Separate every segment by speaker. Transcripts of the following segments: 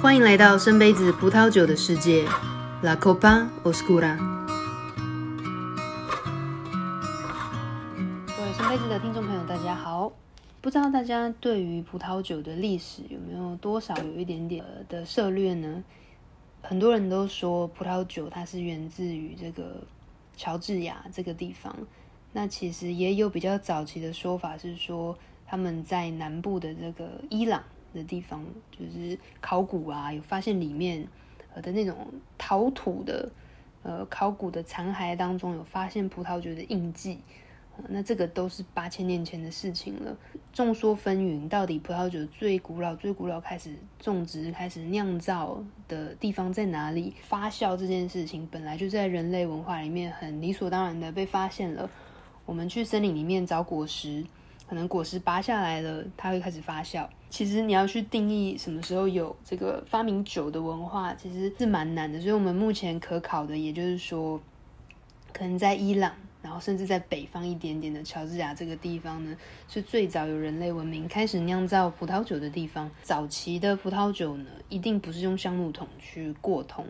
Speaker 1: 欢迎来到深杯子葡萄酒的世界，La Copa Oscura。各位深杯子的听众朋友，大家好。不知道大家对于葡萄酒的历史有没有多少有一点点的涉猎呢？很多人都说葡萄酒它是源自于这个乔治亚这个地方。那其实也有比较早期的说法是说他们在南部的这个伊朗。的地方就是考古啊，有发现里面呃的那种陶土的呃考古的残骸当中有发现葡萄酒的印记，那这个都是八千年前的事情了。众说纷纭，到底葡萄酒最古老、最古老开始种植、开始酿造的地方在哪里？发酵这件事情本来就在人类文化里面很理所当然的被发现了。我们去森林里面找果实。可能果实拔下来了，它会开始发酵。其实你要去定义什么时候有这个发明酒的文化，其实是蛮难的。所以我们目前可考的，也就是说，可能在伊朗，然后甚至在北方一点点的乔治亚这个地方呢，是最早有人类文明开始酿造葡萄酒的地方。早期的葡萄酒呢，一定不是用橡木桶去过桶，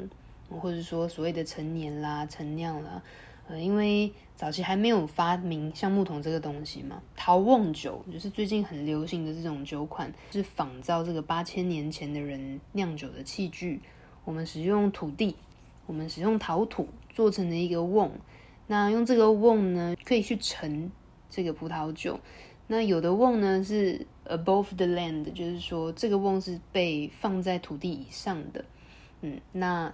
Speaker 1: 或者说所谓的陈年啦、陈酿啦。呃，因为早期还没有发明橡木桶这个东西嘛，陶瓮酒就是最近很流行的这种酒款，是仿造这个八千年前的人酿酒的器具。我们使用土地，我们使用陶土做成的一个瓮，那用这个瓮呢，可以去盛这个葡萄酒。那有的瓮呢是 above the land，就是说这个瓮是被放在土地以上的。嗯，那。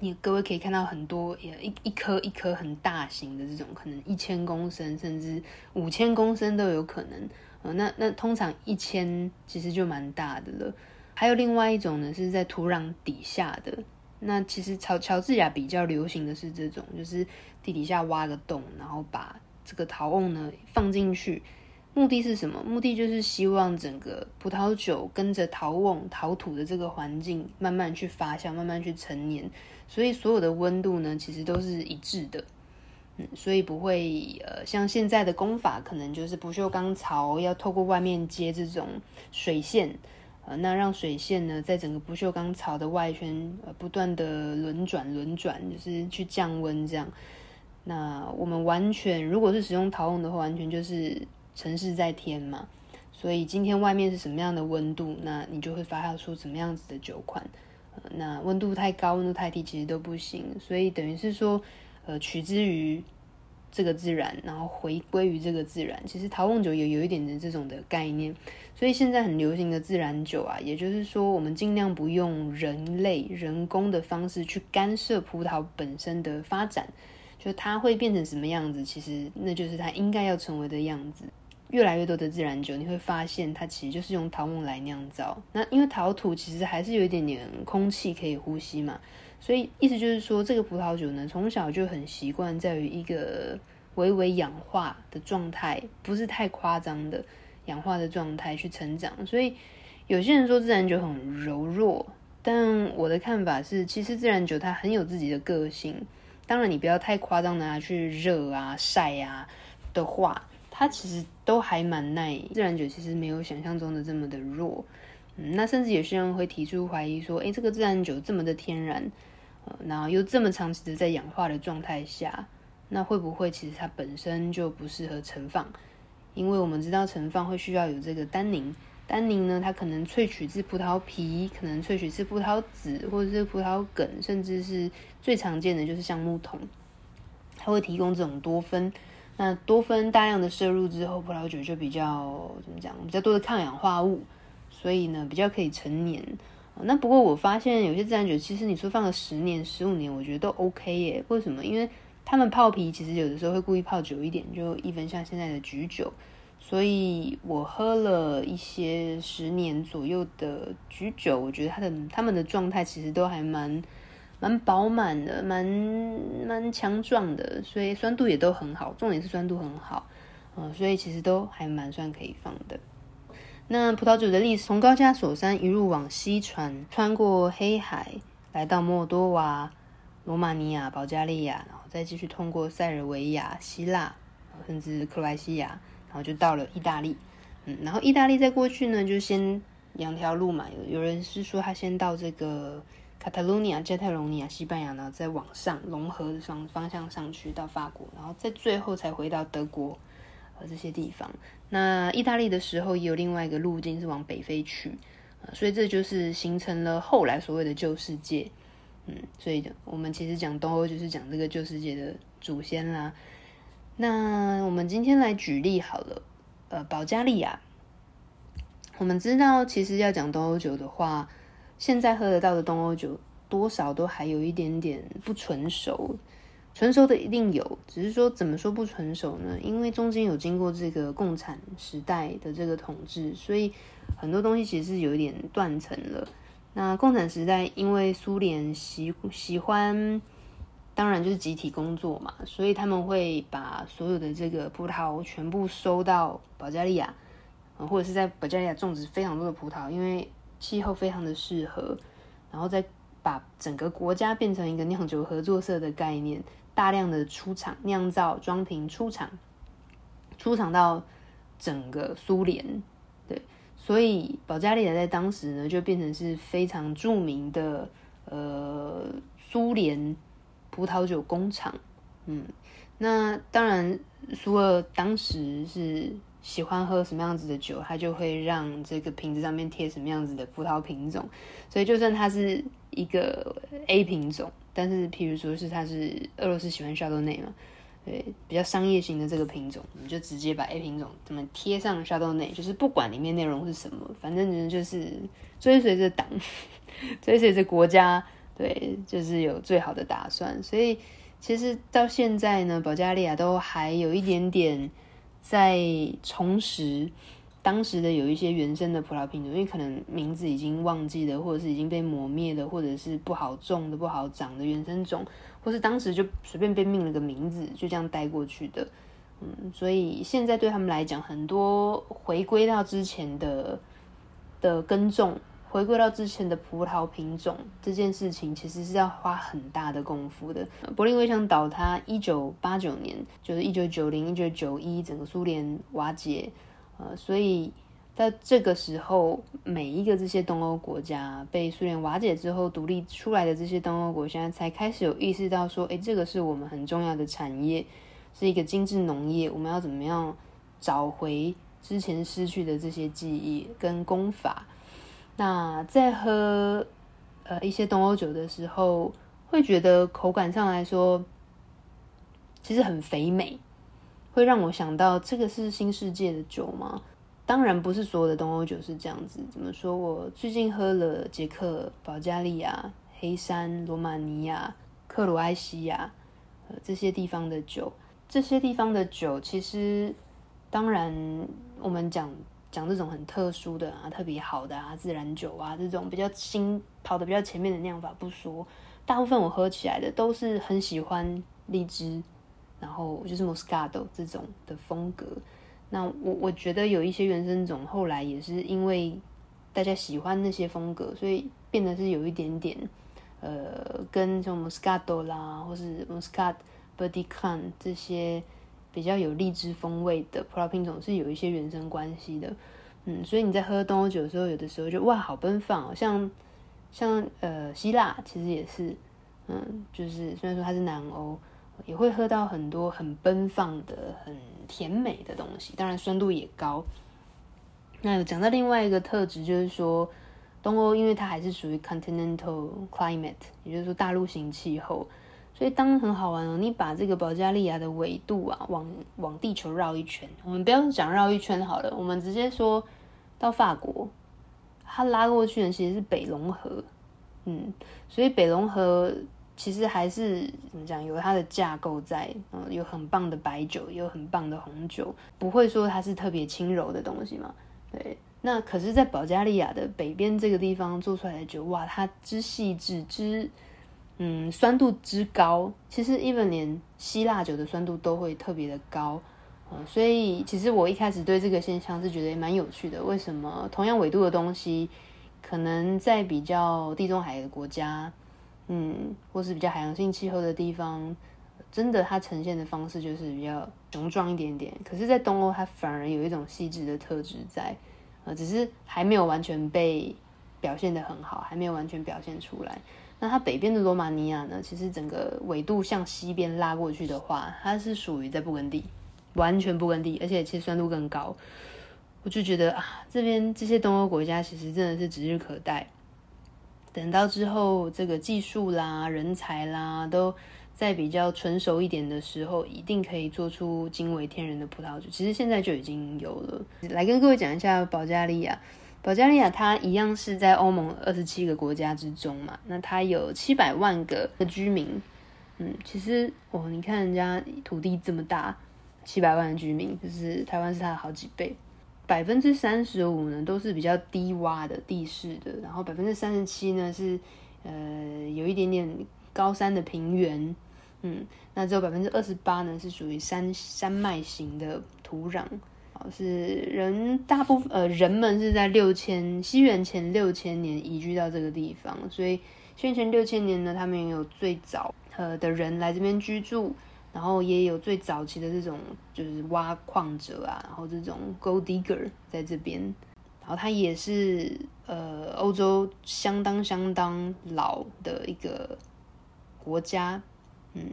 Speaker 1: 你各位可以看到很多，也一一颗一颗很大型的这种，可能一千公升甚至五千公升都有可能。呃，那那通常一千其实就蛮大的了。还有另外一种呢，是在土壤底下的。那其实乔乔治亚比较流行的是这种，就是地底下挖个洞，然后把这个陶瓮呢放进去。目的是什么？目的就是希望整个葡萄酒跟着陶瓮、陶土的这个环境慢慢去发酵，慢慢去陈年，所以所有的温度呢，其实都是一致的。嗯，所以不会呃，像现在的工法，可能就是不锈钢槽要透过外面接这种水线，呃，那让水线呢，在整个不锈钢槽的外圈呃不断的轮转轮转，就是去降温这样。那我们完全如果是使用陶瓮的话，完全就是。城市在天嘛，所以今天外面是什么样的温度，那你就会发酵出什么样子的酒款。呃，那温度太高，温度太低，其实都不行。所以等于是说，呃，取之于这个自然，然后回归于这个自然。其实陶瓮酒也有一点点这种的概念。所以现在很流行的自然酒啊，也就是说，我们尽量不用人类人工的方式去干涉葡萄本身的发展，就它会变成什么样子，其实那就是它应该要成为的样子。越来越多的自然酒，你会发现它其实就是用陶瓮来酿造。那因为陶土其实还是有一点点空气可以呼吸嘛，所以意思就是说，这个葡萄酒呢，从小就很习惯在于一个微微氧化的状态，不是太夸张的氧化的状态去成长。所以有些人说自然酒很柔弱，但我的看法是，其实自然酒它很有自己的个性。当然，你不要太夸张拿去热啊、晒啊的话。它其实都还蛮耐，自然酒其实没有想象中的这么的弱，嗯，那甚至有些人会提出怀疑说，诶，这个自然酒这么的天然，呃，然后又这么长期的在氧化的状态下，那会不会其实它本身就不适合陈放？因为我们知道陈放会需要有这个单宁，单宁呢，它可能萃取自葡萄皮，可能萃取自葡萄籽或者是葡萄梗，甚至是最常见的就是橡木桶，它会提供这种多酚。那多酚大量的摄入之后，葡萄酒就比较怎么讲？比较多的抗氧化物，所以呢比较可以陈年。那不过我发现有些自然酒，其实你说放个十年、十五年，我觉得都 OK 耶。为什么？因为他们泡皮其实有的时候会故意泡久一点，就一分像现在的橘酒。所以我喝了一些十年左右的橘酒，我觉得它的他们的状态其实都还蛮。蛮饱满的，蛮蛮强壮的，所以酸度也都很好，重点是酸度很好，呃，所以其实都还蛮算可以放的。那葡萄酒的历史从高加索山一路往西传，穿过黑海，来到摩尔多瓦、罗马尼亚、保加利亚，然后再继续通过塞尔维亚、希腊，甚至克罗埃西亚，然后就到了意大利。嗯，然后意大利在过去呢，就先两条路嘛，有有人是说他先到这个卡塔卢尼亚、加泰隆尼亚、西班牙，然后再往上融合的方方向上去到法国，然后在最后才回到德国呃这些地方。那意大利的时候也有另外一个路径是往北非去，所以这就是形成了后来所谓的旧世界。嗯，所以我们其实讲东欧就是讲这个旧世界的祖先啦。那我们今天来举例好了，呃，保加利亚。我们知道，其实要讲东欧酒的话，现在喝得到的东欧酒多少都还有一点点不纯熟。纯熟的一定有，只是说怎么说不纯熟呢？因为中间有经过这个共产时代的这个统治，所以很多东西其实是有一点断层了。那共产时代，因为苏联喜喜欢，当然就是集体工作嘛，所以他们会把所有的这个葡萄全部收到保加利亚，或者是在保加利亚种植非常多的葡萄，因为气候非常的适合，然后再把整个国家变成一个酿酒合作社的概念，大量的出厂酿造装瓶出厂，出厂到整个苏联，对。所以保加利亚在当时呢，就变成是非常著名的呃苏联葡萄酒工厂。嗯，那当然苏俄当时是喜欢喝什么样子的酒，他就会让这个瓶子上面贴什么样子的葡萄品种。所以就算它是一个 A 品种，但是譬如说是它是俄罗斯喜欢夏多内嘛。对，比较商业型的这个品种，我们就直接把 A 品种怎么贴上 Chardonnay，就是不管里面内容是什么，反正呢就是追随着党，追随着国家，对，就是有最好的打算。所以其实到现在呢，保加利亚都还有一点点在重拾当时的有一些原生的葡萄品种，因为可能名字已经忘记了，或者是已经被磨灭了，或者是不好种的、不好长的原生种。或是当时就随便被命了个名字，就这样带过去的，嗯，所以现在对他们来讲，很多回归到之前的的耕种，回归到之前的葡萄品种这件事情，其实是要花很大的功夫的。柏林围墙倒塌，一九八九年，就是一九九零、一九九一，整个苏联瓦解，呃，所以。在这个时候，每一个这些东欧国家被苏联瓦解之后独立出来的这些东欧国家，才开始有意识到说，诶，这个是我们很重要的产业，是一个精致农业，我们要怎么样找回之前失去的这些记忆跟功法？那在喝呃一些东欧酒的时候，会觉得口感上来说，其实很肥美，会让我想到这个是新世界的酒吗？当然不是所有的东欧酒是这样子。怎么说？我最近喝了捷克、保加利亚、黑山、罗马尼亚、克罗埃西亚，呃，这些地方的酒。这些地方的酒，其实当然我们讲讲这种很特殊的啊，特别好的啊，自然酒啊，这种比较新跑得比较前面的酿法不说，大部分我喝起来的都是很喜欢荔枝，然后就是 Moscato 这种的风格。那我我觉得有一些原生种后来也是因为大家喜欢那些风格，所以变得是有一点点呃，跟什么 Moscato 啦，或是 Moscato Bertican 这些比较有荔枝风味的葡萄品种是有一些原生关系的。嗯，所以你在喝东欧酒的时候，有的时候就哇，好奔放哦，像像呃希腊其实也是，嗯，就是虽然说它是南欧。也会喝到很多很奔放的、很甜美的东西，当然酸度也高。那有讲到另外一个特质，就是说东欧因为它还是属于 continental climate，也就是说大陆型气候，所以当很好玩哦。你把这个保加利亚的纬度啊，往往地球绕一圈，我们不要讲绕一圈好了，我们直接说到法国，它拉过去的其实是北龙河，嗯，所以北龙河。其实还是怎么讲，有它的架构在，嗯，有很棒的白酒，有很棒的红酒，不会说它是特别轻柔的东西嘛。对，那可是，在保加利亚的北边这个地方做出来的酒，哇，它之细致，之嗯酸度之高，其实 even 连希腊酒的酸度都会特别的高，嗯，所以其实我一开始对这个现象是觉得也蛮有趣的。为什么同样纬度的东西，可能在比较地中海的国家，嗯，或是比较海洋性气候的地方，真的它呈现的方式就是比较雄壮一点点。可是，在东欧，它反而有一种细致的特质在，呃，只是还没有完全被表现得很好，还没有完全表现出来。那它北边的罗马尼亚呢，其实整个纬度向西边拉过去的话，它是属于在布根地，完全布根地，而且其实酸度更高。我就觉得啊，这边这些东欧国家其实真的是指日可待。等到之后，这个技术啦、人才啦，都在比较成熟一点的时候，一定可以做出惊为天人的葡萄酒。其实现在就已经有了。来跟各位讲一下保加利亚。保加利亚它一样是在欧盟二十七个国家之中嘛，那它有七百万个的居民。嗯，其实哦，你看人家土地这么大，七百万的居民，就是台湾是它的好几倍。百分之三十五呢都是比较低洼的地势的，然后百分之三十七呢是呃有一点点高山的平原，嗯，那只有百分之二十八呢是属于山山脉型的土壤，是人大部分呃人们是在六千西元前六千年移居到这个地方，所以西元前六千年呢，他们也有最早呃的人来这边居住。然后也有最早期的这种，就是挖矿者啊，然后这种 gold digger 在这边，然后它也是呃欧洲相当相当老的一个国家，嗯，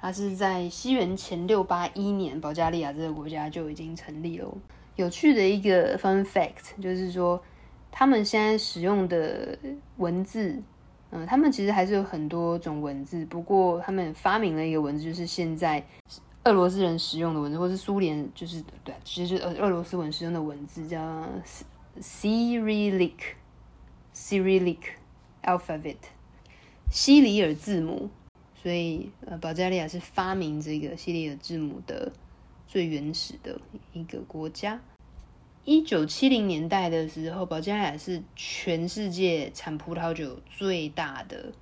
Speaker 1: 它是在西元前六八一年，保加利亚这个国家就已经成立了。有趣的一个 fun fact 就是说，他们现在使用的文字。嗯，他们其实还是有很多种文字，不过他们发明了一个文字，就是现在俄罗斯人使用的文字，或是苏联，就是对，其实就是俄俄罗斯文使用的文字，叫 Cyrillic Cyrillic alphabet，西里尔字母。所以，呃，保加利亚是发明这个西里尔字母的最原始的一个国家。一九七零年代的时候，保加利亚是全世界产葡萄酒最大的，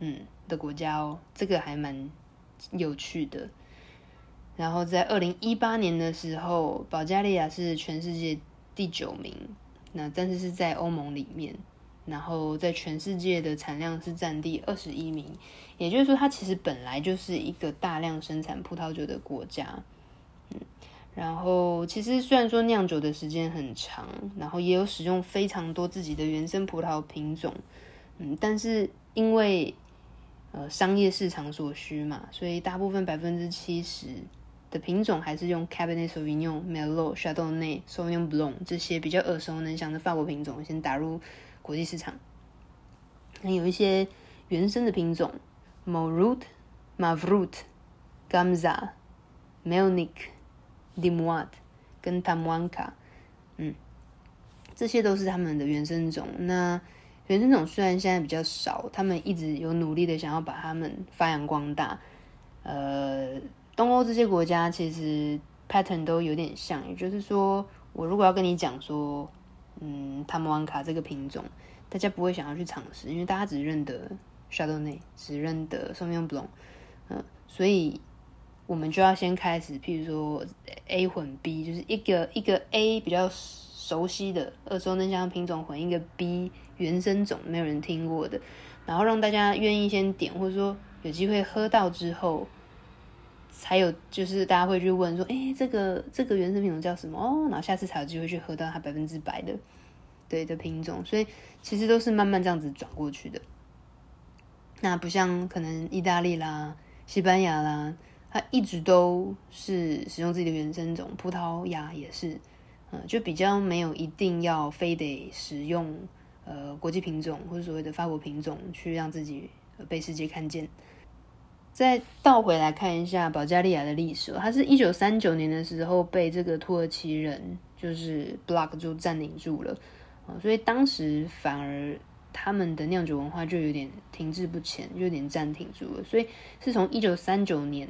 Speaker 1: 嗯，的国家哦，这个还蛮有趣的。然后在二零一八年的时候，保加利亚是全世界第九名，那但是是在欧盟里面，然后在全世界的产量是占第二十一名，也就是说，它其实本来就是一个大量生产葡萄酒的国家，嗯。然后，其实虽然说酿酒的时间很长，然后也有使用非常多自己的原生葡萄品种，嗯，但是因为呃商业市场所需嘛，所以大部分百分之七十的品种还是用 Cabernet Sauvignon、Merlot、Chardonnay、Sauvignon Blanc 这些比较耳熟能详的法国品种先打入国际市场。那有一些原生的品种，Morut、Mavrut、Gamza、Melnik。利穆瓦特跟 Tamwanka，，嗯，这些都是他们的原生种。那原生种虽然现在比较少，他们一直有努力的想要把它们发扬光大。呃，东欧这些国家其实 pattern 都有点像，也就是说，我如果要跟你讲说，嗯，塔穆安卡这个品种，大家不会想要去尝试，因为大家只认得 Chardonnay，只认得 Sauvignon Blanc，嗯，所以。我们就要先开始，譬如说 A 混 B，就是一个一个 A 比较熟悉的耳熟能详的品种混一个 B 原生种没有人听过的，然后让大家愿意先点，或者说有机会喝到之后，才有就是大家会去问说，哎，这个这个原生品种叫什么？哦，然后下次才有机会去喝到它百分之百的对的品种，所以其实都是慢慢这样子转过去的。那不像可能意大利啦、西班牙啦。它一直都是使用自己的原生种，葡萄牙也是，嗯，就比较没有一定要非得使用呃国际品种或者所谓的法国品种去让自己被世界看见。再倒回来看一下保加利亚的历史，它是一九三九年的时候被这个土耳其人就是 block 就占领住了，所以当时反而。他们的酿酒文化就有点停滞不前，就有点暂停住了。所以是从一九三九年，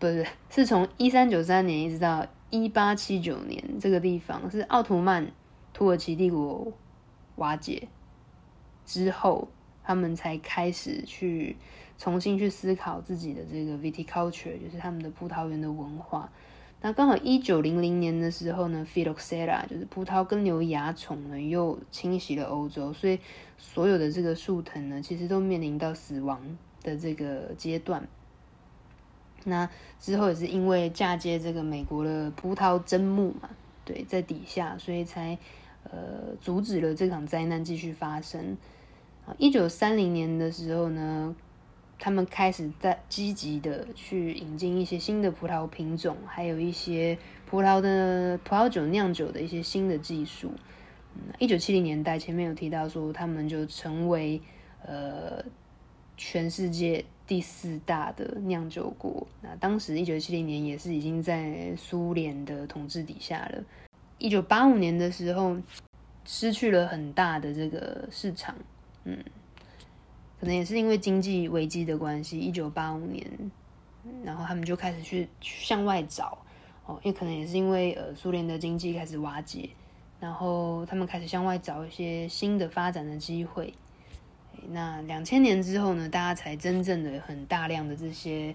Speaker 1: 不是，是从一三九三年一直到一八七九年，这个地方是奥图曼土耳其帝国瓦解之后，他们才开始去重新去思考自己的这个 viticulture，就是他们的葡萄园的文化。那刚好一九零零年的时候呢，Phylloxera 就是葡萄根瘤蚜虫呢又侵袭了欧洲，所以所有的这个树藤呢，其实都面临到死亡的这个阶段。那之后也是因为嫁接这个美国的葡萄砧木嘛，对，在底下，所以才呃，阻止了这场灾难继续发生。啊，一九三零年的时候呢，他们开始在积极的去引进一些新的葡萄品种，还有一些葡萄的葡萄酒酿酒的一些新的技术。一九七零年代前面有提到说，他们就成为呃全世界第四大的酿酒国。那当时一九七零年也是已经在苏联的统治底下了。一九八五年的时候，失去了很大的这个市场，嗯，可能也是因为经济危机的关系。一九八五年，然后他们就开始去向外找哦，也可能也是因为呃苏联的经济开始瓦解。然后他们开始向外找一些新的发展的机会。那两千年之后呢，大家才真正的很大量的这些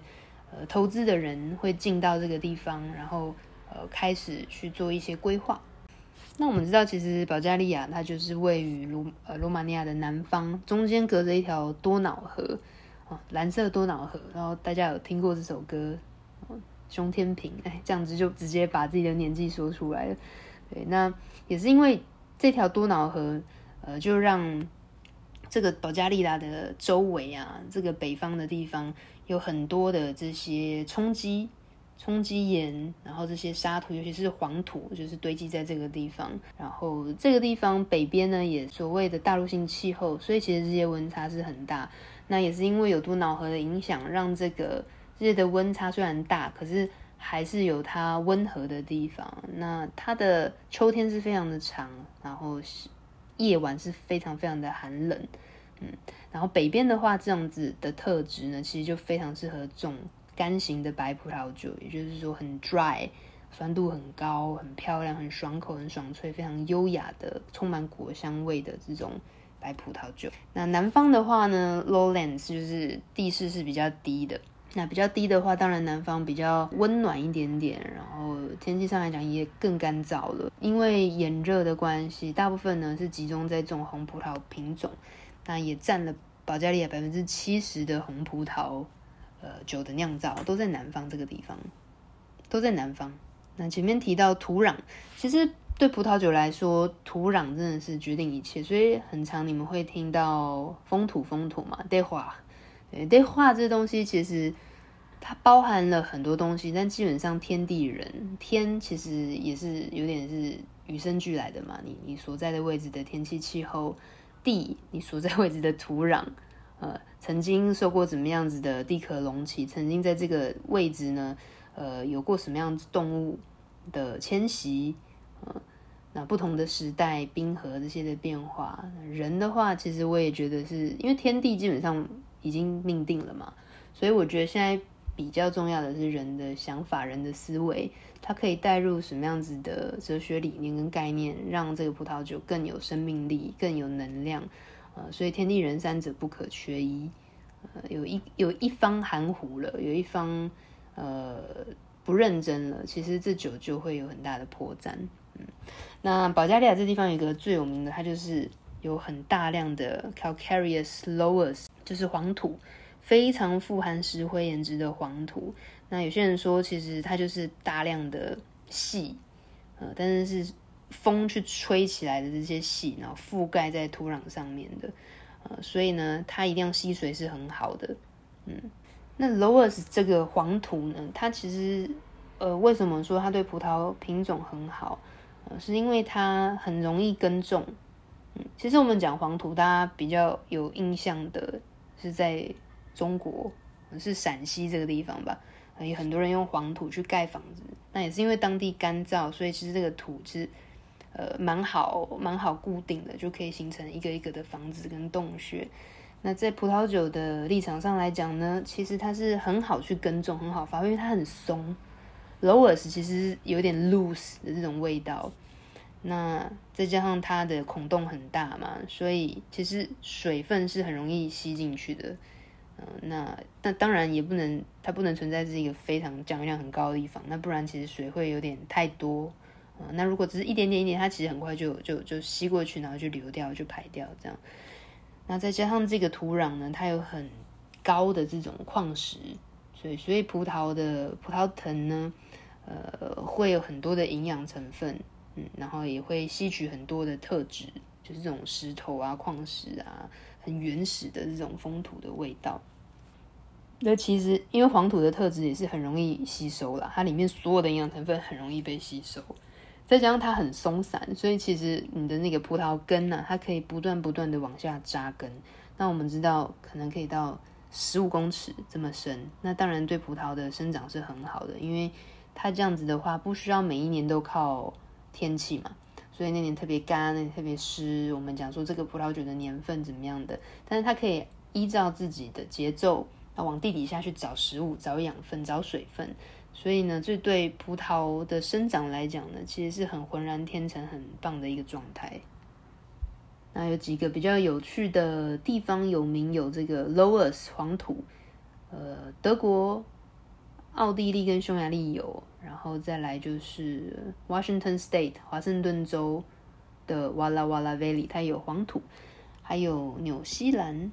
Speaker 1: 呃投资的人会进到这个地方，然后呃开始去做一些规划。那我们知道，其实保加利亚它就是位于罗呃罗马尼亚的南方，中间隔着一条多瑙河，哦，蓝色多瑙河。然后大家有听过这首歌，哦，熊天平，哎，这样子就直接把自己的年纪说出来了。对，那也是因为这条多瑙河，呃，就让这个保加利亚的周围啊，这个北方的地方有很多的这些冲击、冲积岩，然后这些沙土，尤其是黄土，就是堆积在这个地方。然后这个地方北边呢，也所谓的大陆性气候，所以其实这些温差是很大。那也是因为有多瑙河的影响，让这个这些的温差虽然大，可是。还是有它温和的地方。那它的秋天是非常的长，然后夜晚是非常非常的寒冷。嗯，然后北边的话，这样子的特质呢，其实就非常适合种干型的白葡萄酒，也就是说很 dry，酸度很高，很漂亮，很爽口，很爽脆，非常优雅的，充满果香味的这种白葡萄酒。那南方的话呢，lowlands 就是地势是比较低的。那比较低的话，当然南方比较温暖一点点，然后天气上来讲也更干燥了。因为炎热的关系，大部分呢是集中在种红葡萄品种，那也占了保加利亚百分之七十的红葡萄呃酒的酿造都在南方这个地方，都在南方。那前面提到土壤，其实对葡萄酒来说，土壤真的是决定一切，所以很常你们会听到风土风土嘛，对话。对，对话这东西其实它包含了很多东西，但基本上天地人，天其实也是有点是与生俱来的嘛。你你所在的位置的天气气候，地你所在位置的土壤，呃，曾经受过怎么样子的地壳隆起，曾经在这个位置呢，呃，有过什么样子动物的迁徙，呃，那不同的时代冰河这些的变化，人的话，其实我也觉得是因为天地基本上。已经命定了嘛，所以我觉得现在比较重要的是人的想法、人的思维，它可以带入什么样子的哲学理念跟概念，让这个葡萄酒更有生命力、更有能量。呃，所以天地人三者不可缺一。呃，有一有一方含糊了，有一方呃不认真了，其实这酒就会有很大的破绽。嗯，那保加利亚这地方有一个最有名的，它就是有很大量的 calcareous loess。就是黄土，非常富含石灰岩质的黄土。那有些人说，其实它就是大量的细，呃，但是是风去吹起来的这些细，然后覆盖在土壤上面的，呃，所以呢，它一定要吸水是很好的。嗯，那 Loess 这个黄土呢，它其实，呃，为什么说它对葡萄品种很好？呃，是因为它很容易耕种。嗯，其实我们讲黄土，大家比较有印象的。是在中国，是陕西这个地方吧？有很多人用黄土去盖房子，那也是因为当地干燥，所以其实这个土是呃蛮好蛮好固定的，就可以形成一个一个的房子跟洞穴。那在葡萄酒的立场上来讲呢，其实它是很好去耕种，很好发挥，因为它很松。Lowers 其实有点 loose 的这种味道。那再加上它的孔洞很大嘛，所以其实水分是很容易吸进去的。嗯，那那当然也不能，它不能存在是一个非常降雨量很高的地方，那不然其实水会有点太多。嗯，那如果只是一点点一点，它其实很快就就就吸过去，然后就流掉，就排掉这样。那再加上这个土壤呢，它有很高的这种矿石，所以所以葡萄的葡萄藤呢，呃，会有很多的营养成分。嗯，然后也会吸取很多的特质，就是这种石头啊、矿石啊，很原始的这种风土的味道。那其实因为黄土的特质也是很容易吸收啦，它里面所有的营养成分很容易被吸收。再加上它很松散，所以其实你的那个葡萄根呢、它可以不断不断的往下扎根。那我们知道，可能可以到十五公尺这么深。那当然对葡萄的生长是很好的，因为它这样子的话，不需要每一年都靠天气嘛。所以那年特别干，那特别湿。我们讲说这个葡萄酒的年份怎么样的，但是它可以依照自己的节奏，啊，往地底下去找食物、找养分、找水分。所以呢，这对葡萄的生长来讲呢，其实是很浑然天成、很棒的一个状态。那有几个比较有趣的地方有名，有这个 Loess 黄土，呃，德国、奥地利跟匈牙利有，然后再来就是 Washington State 华盛顿州的 Walla Walla Valley，它有黄土，还有纽西兰，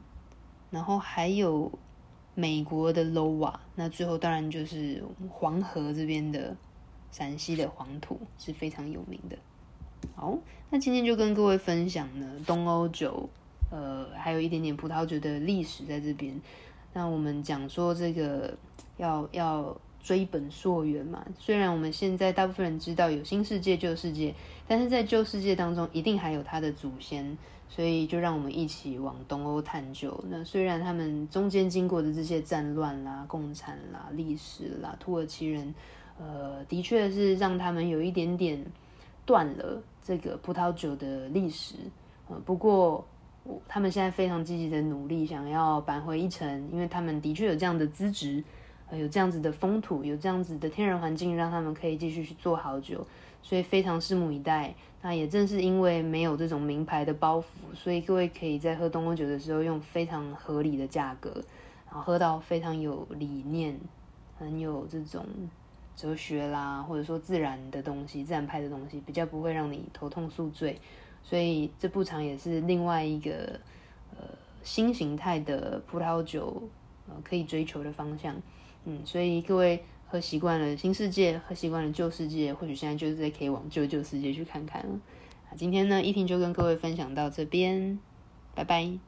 Speaker 1: 然后还有。美国的 Lowa，那最后当然就是黄河这边的陕西的黄土是非常有名的。好，那今天就跟各位分享呢东欧酒，呃，还有一点点葡萄酒的历史在这边。那我们讲说这个要要追本溯源嘛，虽然我们现在大部分人知道有新世界旧世界，但是在旧世界当中一定还有它的祖先。所以就让我们一起往东欧探究。那虽然他们中间经过的这些战乱啦、共产啦、历史啦、土耳其人，呃，的确是让他们有一点点断了这个葡萄酒的历史。呃，不过他们现在非常积极的努力，想要扳回一城，因为他们的确有这样的资质，有这样子的风土，有这样子的天然环境，让他们可以继续去做好酒。所以非常拭目以待。那也正是因为没有这种名牌的包袱，所以各位可以在喝东欧酒的时候用非常合理的价格，然后喝到非常有理念、很有这种哲学啦，或者说自然的东西、自然派的东西，比较不会让你头痛宿醉。所以这部场也是另外一个呃新形态的葡萄酒呃可以追求的方向。嗯，所以各位。喝习惯了新世界，喝习惯了旧世界，或许现在就是在可以往旧旧世界去看看了。今天呢，依婷就跟各位分享到这边，拜拜。